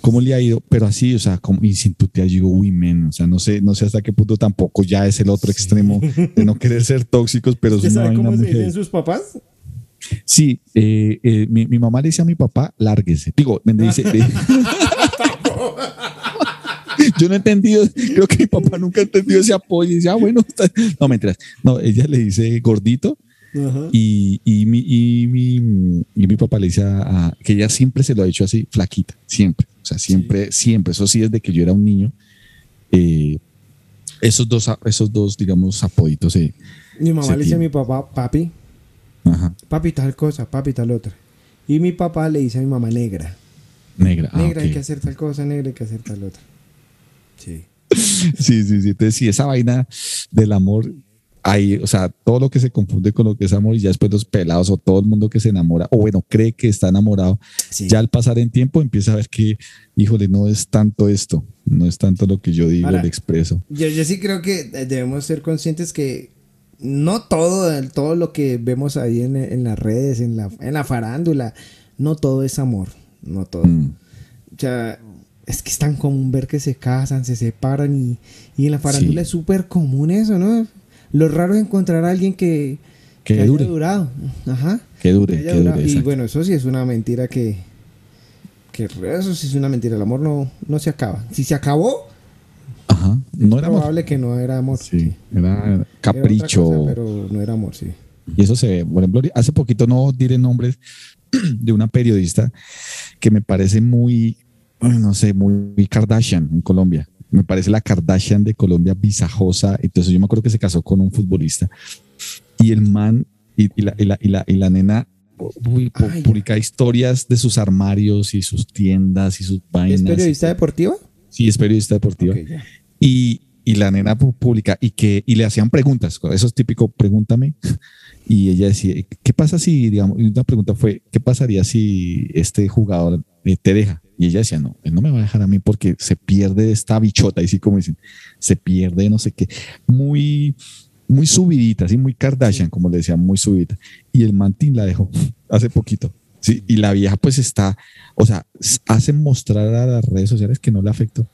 ¿Cómo le ha ido? Pero así, o sea, como, y sin tutear, yo digo, uy, men, o sea, no sé, no sé hasta qué punto tampoco ya es el otro extremo de no querer ser tóxicos, pero es ¿Usted una sabe vaina cómo se dicen sus papás? Sí, eh, eh, mi, mi mamá le dice a mi papá, lárguese. Digo, me dice. [LAUGHS] Yo no he entendido, creo que mi papá nunca ha entendido ese apoyo. Y dice, ah, bueno, está- no mentiras. No, ella le dice gordito Ajá. y, y, mi, y, mi, y mi papá le dice a, a- que ella siempre se lo ha hecho así, flaquita, siempre. O sea, siempre, siempre. Eso sí, desde que yo era un niño. eh, esos dos, esos dos, digamos, apoditos. eh, Mi mamá le dice a mi papá, papi, ajá, papi tal cosa, papi tal otra. Y mi papá le dice a mi mamá negra. negra. ah, Negra, hay que hacer tal cosa, negra, hay que hacer tal otra. Sí. [LAUGHS] Sí, sí, sí. Entonces, sí, esa vaina del amor, ahí, o sea, todo lo que se confunde con lo que es amor y ya después los pelados o todo el mundo que se enamora, o bueno, cree que está enamorado, Sí. ya al pasar en tiempo empieza a ver que, híjole, no es tanto esto, no es tanto lo que yo digo, Ahora- le expreso. Yo, yo sí creo que eh, debemos ser conscientes que no todo, el- todo lo que vemos ahí en, en las redes, en la, en la farándula, no todo es amor. No todo. Mm, O sea, es que es tan común ver que se casan, se separan y, y en la farándula Sí. es súper común eso, ¿no? Lo raro es encontrar a alguien que, Que haya dure. durado. Ajá. que dure, Que dure. Y exacto. bueno, eso sí es una mentira que, que eso sí es una mentira. El amor no, no se acaba. Si se acabó, Ajá, no era amor. probable que no era amor. Sí, era Era capricho. cosa, pero no era amor, sí. Y eso se ve. Por ejemplo, hace poquito no diré nombres [CLEARS THROAT] de una periodista que me parece muy, no sé, muy Kardashian en Colombia. Me parece la Kardashian de Colombia visajosa. Entonces yo me acuerdo que se casó con un futbolista y el man y, y la, y, la, y, la, y la nena publica historias de sus armarios y sus tiendas y sus vainas. ¿Es periodista deportiva? Sí, es periodista deportiva y, la nena pu- publica y que y le hacían preguntas, eso es típico, pregúntame. Y ella decía, ¿qué pasa si, digamos, y una pregunta fue, ¿qué pasaría si este jugador eh, te deja? Y ella decía, no, él no me va a dejar a mí porque se pierde esta bichota, y sí como dicen, se pierde no sé qué, muy, muy subidita, así muy Kardashian, como le decía, muy subidita. Y el mantín la dejó [LAUGHS] hace poquito. Sí, y la vieja pues está, o sea, s- hace mostrar a las redes sociales que no le afectó.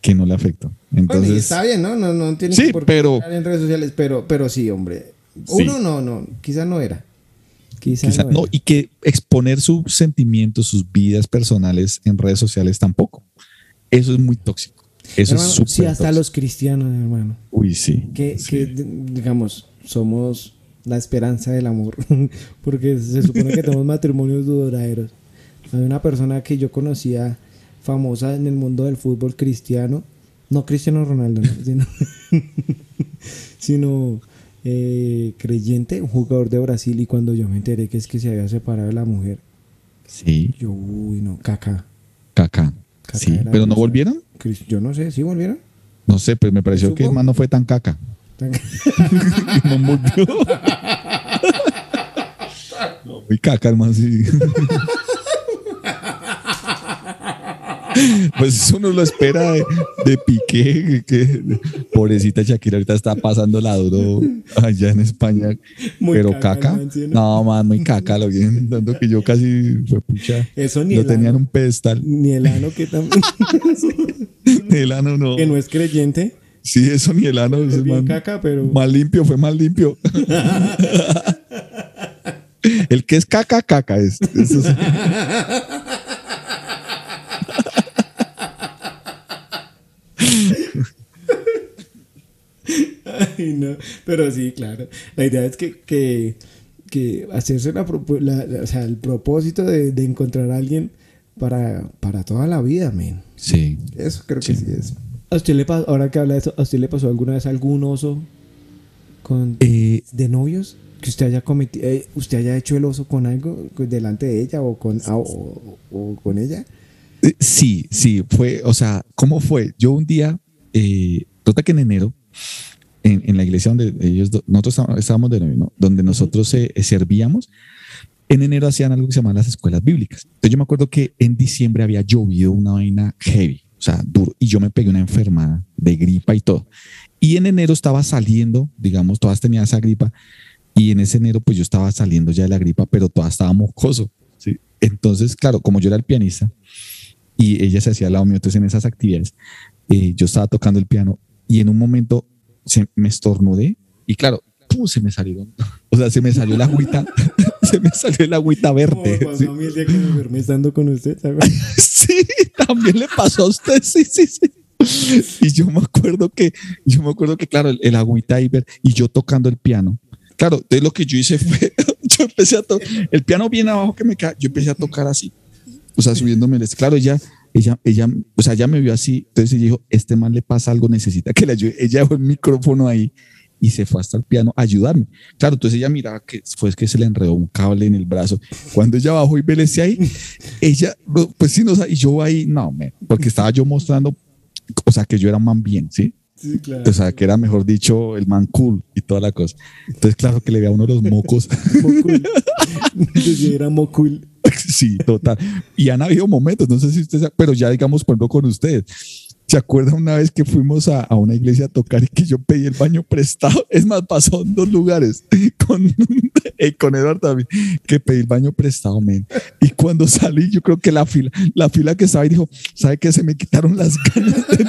Que no le afectó. Bueno, y Entonces, está bien, ¿no? No, no tiene Sí, por qué pero- en redes sociales, pero, pero sí, hombre. Sí. Uno no, no, quizá no era. Quizá, quizá- no, y que exponer sus sentimientos, sus vidas personales en redes sociales tampoco. Eso es muy tóxico. Eso Hermano, es súper sí, hasta tóxico. los cristianos, hermano. Uy, sí. Que, sí. que, digamos, somos la esperanza del amor. [LAUGHS] Porque se supone que tenemos matrimonios duraderos. Hay una persona que yo conocía famosa en el mundo del fútbol cristiano. No Cristiano Ronaldo, ¿no? [LAUGHS] sino, sino, eh, creyente, un jugador de Brasil. Y cuando yo me enteré que es que se había separado de la mujer, Sí, yo, uy, no, caca. caca. Caca Sí, pero no volvieron. Yo no sé, ¿sí volvieron? No sé, pero me pareció ¿Supo? que el man no fue tan caca. [LAUGHS] [LAUGHS] No volvió. No, [LAUGHS] muy caca, el man, sí. Pues eso no lo espera de, de Piqué, que, pobrecita Shakira ahorita está pasando la duro allá en España, Muy pero caca caca, man, ¿sí, no? man, muy caca, lo vienen dando que yo casi fue pucha, Eso ni lo tenían un pedestal, Ni el ano que también. [LAUGHS] el ano no, que no es creyente. sí, eso ni el ano, Bien man, caca, pero. más limpio, fue más limpio. [LAUGHS] El que es caca, caca es. Eso es- [LAUGHS] [LAUGHS] Ay, no, pero sí, claro. La idea es que, que, que hacerse la, la- la- o sea, el propósito de, de encontrar a alguien para, para toda la vida, men. Sí. Eso creo que sí es. ¿A usted le pasó, ahora que habla de eso, ¿a usted le pasó alguna vez algún oso con, Eh, de novios? Que usted haya cometido, eh, usted haya hecho el oso con algo delante de ella o con, ah, o, o con ella. Eh, Sí, sí, fue, o sea, ¿cómo fue? Yo un día, eh, resulta que en enero, en, en la iglesia donde ellos, nosotros estábamos- de ¿no? Donde nosotros eh, eh, servíamos, en enero hacían algo que se llamaban las escuelas bíblicas. Entonces yo me acuerdo que en diciembre había llovido una vaina heavy, o sea, duro, y yo me pegué una enfermada de gripa y todo. Y en enero estaba saliendo, digamos, todas tenían esa gripa, y en ese enero pues yo estaba saliendo ya de la gripa, pero todas estaba mocoso. ¿sí? Entonces, claro, como yo era el pianista, y ella se hacía al lado mío. Entonces, en esas actividades, eh, yo estaba tocando el piano y en un momento se me estornudé y claro, ¡pum! se me salieron, o sea, se me salió la agüita, [LAUGHS] se me salió el agüita verde. pasó Sí. el día que me enfermé estando con usted, ¿sabes? [LAUGHS] Sí, también le pasó a usted, sí, sí, sí. Y yo me acuerdo que, yo me acuerdo que, claro, el, el agüita Iber y yo tocando el piano. Claro, entonces lo que yo hice fue, [LAUGHS] yo empecé a tocar, el piano bien abajo que me cae, yo empecé a tocar así, o sea, subiéndome. el- Claro, ella, ella, ella, o sea, ella me vio así, entonces ella dijo, este man le pasa algo, necesita que le ayude. Ella dejó el micrófono ahí y se fue hasta el piano a ayudarme. Claro, entonces ella miraba que fue que se le enredó un cable en el brazo. Cuando ella bajó y me ahí, ella, pues sí, no, o sea, y yo ahí, no, me, porque estaba yo mostrando, o sea, que yo era un man bien, ¿sí? Sí, claro. O sea, que era, mejor dicho, el man cool y toda la cosa. Entonces, claro que le veía uno los mocos. Mocul. [LAUGHS] Entonces, era Mocul. Sí, total. Y han habido momentos, no sé si ustedes, pero ya digamos, por ejemplo, con ustedes. ¿Se acuerdan una vez que fuimos a, a una iglesia a tocar y que yo pedí el baño prestado? [LAUGHS] Es más, pasó en dos lugares [LAUGHS] con, eh, con Eduardo también, que pedí el baño prestado, men. Y cuando salí, yo creo que la fila, la fila que estaba ahí dijo, ¿sabe qué? Se me quitaron las [LAUGHS] ganas de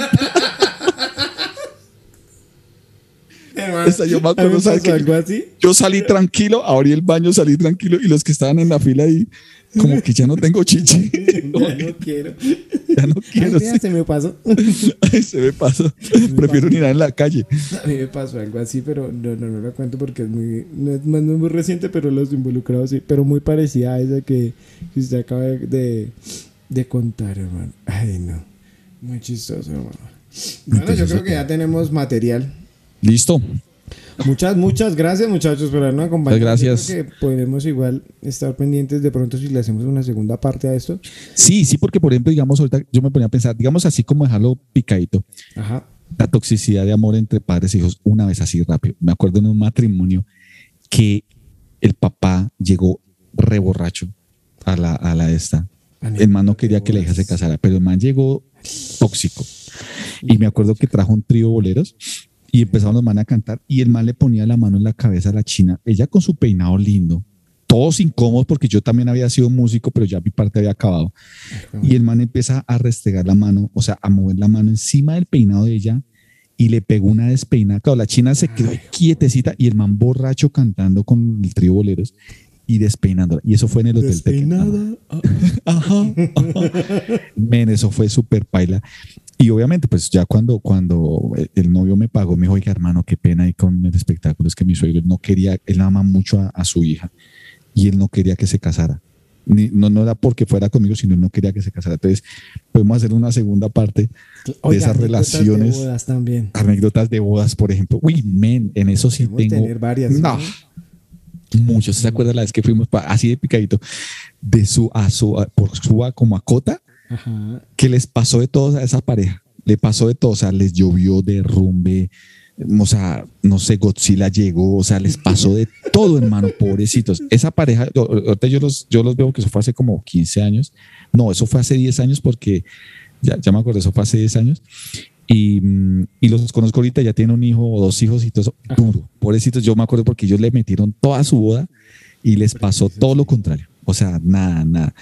Esa yo me acuerdo, me ¿sabe pasó qué? algo así. Yo salí tranquilo, abrí el baño, salí tranquilo y los que estaban en la fila ahí, como que ya no tengo chichi. [LAUGHS] Ya no quiero. ya no Ay, quiero. sí. se me pasó. [LAUGHS] Ay, se me pasó. Prefiero mirar en la calle. A mí me pasó algo así, pero no, no, no lo cuento porque es muy, no es, no es muy reciente, pero los involucrados sí, pero muy parecida a esa que, que usted acaba de, de, contar, hermano. Ay, no. Muy chistoso, hermano. Bueno, yo creo que ya tenemos material. Listo. Muchas, muchas gracias, muchachos, por habernos acompañado. Muchas gracias. Yo creo que podemos igual estar pendientes de pronto si le hacemos una segunda parte a esto. Sí, sí, porque por ejemplo, digamos, ahorita yo me ponía a pensar, digamos así como dejarlo picadito, Ajá. la toxicidad de amor entre padres e hijos, una vez así rápido. Me acuerdo en un matrimonio que el papá llegó re borracho a la, a la esta. El man no quería que la hija se casara, pero el man llegó tóxico. Y me acuerdo que trajo un trío boleros y empezaron los man a cantar y el man le ponía la mano en la cabeza a la china, ella con su peinado lindo, todos incómodos porque yo también había sido músico, pero ya mi parte había acabado. Y el man empieza a restregar la mano, o sea, a mover la mano encima del peinado de ella y le pegó una despeinada. Claro, la china se quedó quietecita y el man borracho cantando con el trío boleros y despeinándola. Y eso fue en el Hotel. Despeinada. Ajá, ajá. Men, eso fue súper paila. Y obviamente, pues ya cuando, cuando el- el novio me pagó, me dijo, oiga, hermano, qué pena ahí con el espectáculo. Es que mi suegro no quería, él ama mucho a, a su hija y él no quería que se casara. Ni- no, no era porque fuera conmigo, sino él no quería que se casara. Entonces, podemos hacer una segunda parte de esas anécdotas de relaciones, bodas también. anécdotas de bodas, por ejemplo. Uy, men, en eso sí Podemos tengo. tener varias, No, ¿no? Muchos. ¿Se acuerda la vez que fuimos pa- así de picadito de su a su a- por su a- como a Cota? Ajá. que les pasó de todo a esa pareja. Le pasó de todo, o sea, les llovió derrumbe, o sea, no sé, Godzilla llegó, o sea, les pasó de todo, hermano, [LAUGHS] pobrecitos. Esa pareja, yo- ahorita yo los, yo los veo que eso fue hace como 15 años. No, eso fue hace 10 años porque ya, ya me acuerdo, eso fue hace 10 años. Y, mm, y los conozco ahorita, ya tienen un hijo o dos hijos y todo eso. Duro, pobrecitos, yo me acuerdo porque ellos le metieron toda su boda y les pasó todo lo contrario. O sea, nada, nada.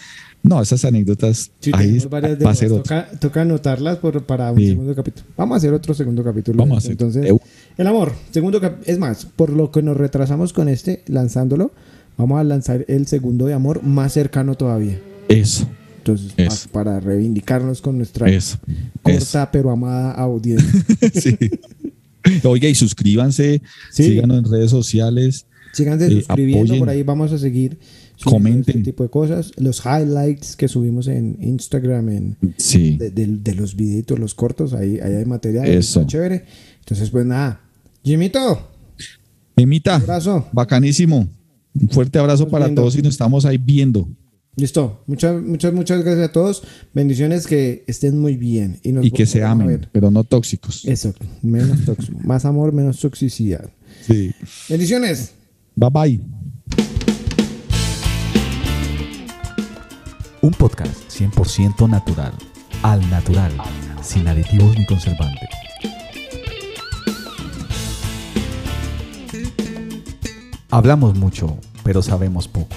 No, esas anécdotas Sí, ahí varias va a ser toca, toca anotarlas por- para un Sí. segundo capítulo. Vamos a hacer otro segundo capítulo. Vamos a hacer. Entonces, Eu- el amor, segundo es más, por lo que nos retrasamos con este lanzándolo, vamos a lanzar el segundo de amor más cercano todavía. Eso, Entonces, Eso. para reivindicarnos con nuestra eso. corta eso. pero amada audiencia. [LAUGHS] Sí. Oiga, y suscríbanse, Sí. síganos en redes sociales. Síganse Eh, suscribiendo, apoyen. por ahí vamos a seguir Comenten. este tipo de cosas. Los highlights que subimos en Instagram, en, Sí. de, de- de los videitos, los cortos, ahí, ahí hay material. Eso. está chévere. Entonces, pues nada. Jimito, Emita, abrazo. bacanísimo. Un fuerte abrazo para viendo. todos y nos estamos ahí viendo. Listo. Muchas, muchas, muchas gracias a todos. Bendiciones, que estén muy bien. Y, nos Y que se amen, ver. pero no tóxicos. Eso, menos tóxico. [LAUGHS] Más amor, menos toxicidad. Sí. Bendiciones. Bye bye. Un podcast 100% natural, al natural, sin aditivos ni conservantes. Hablamos mucho, pero sabemos poco.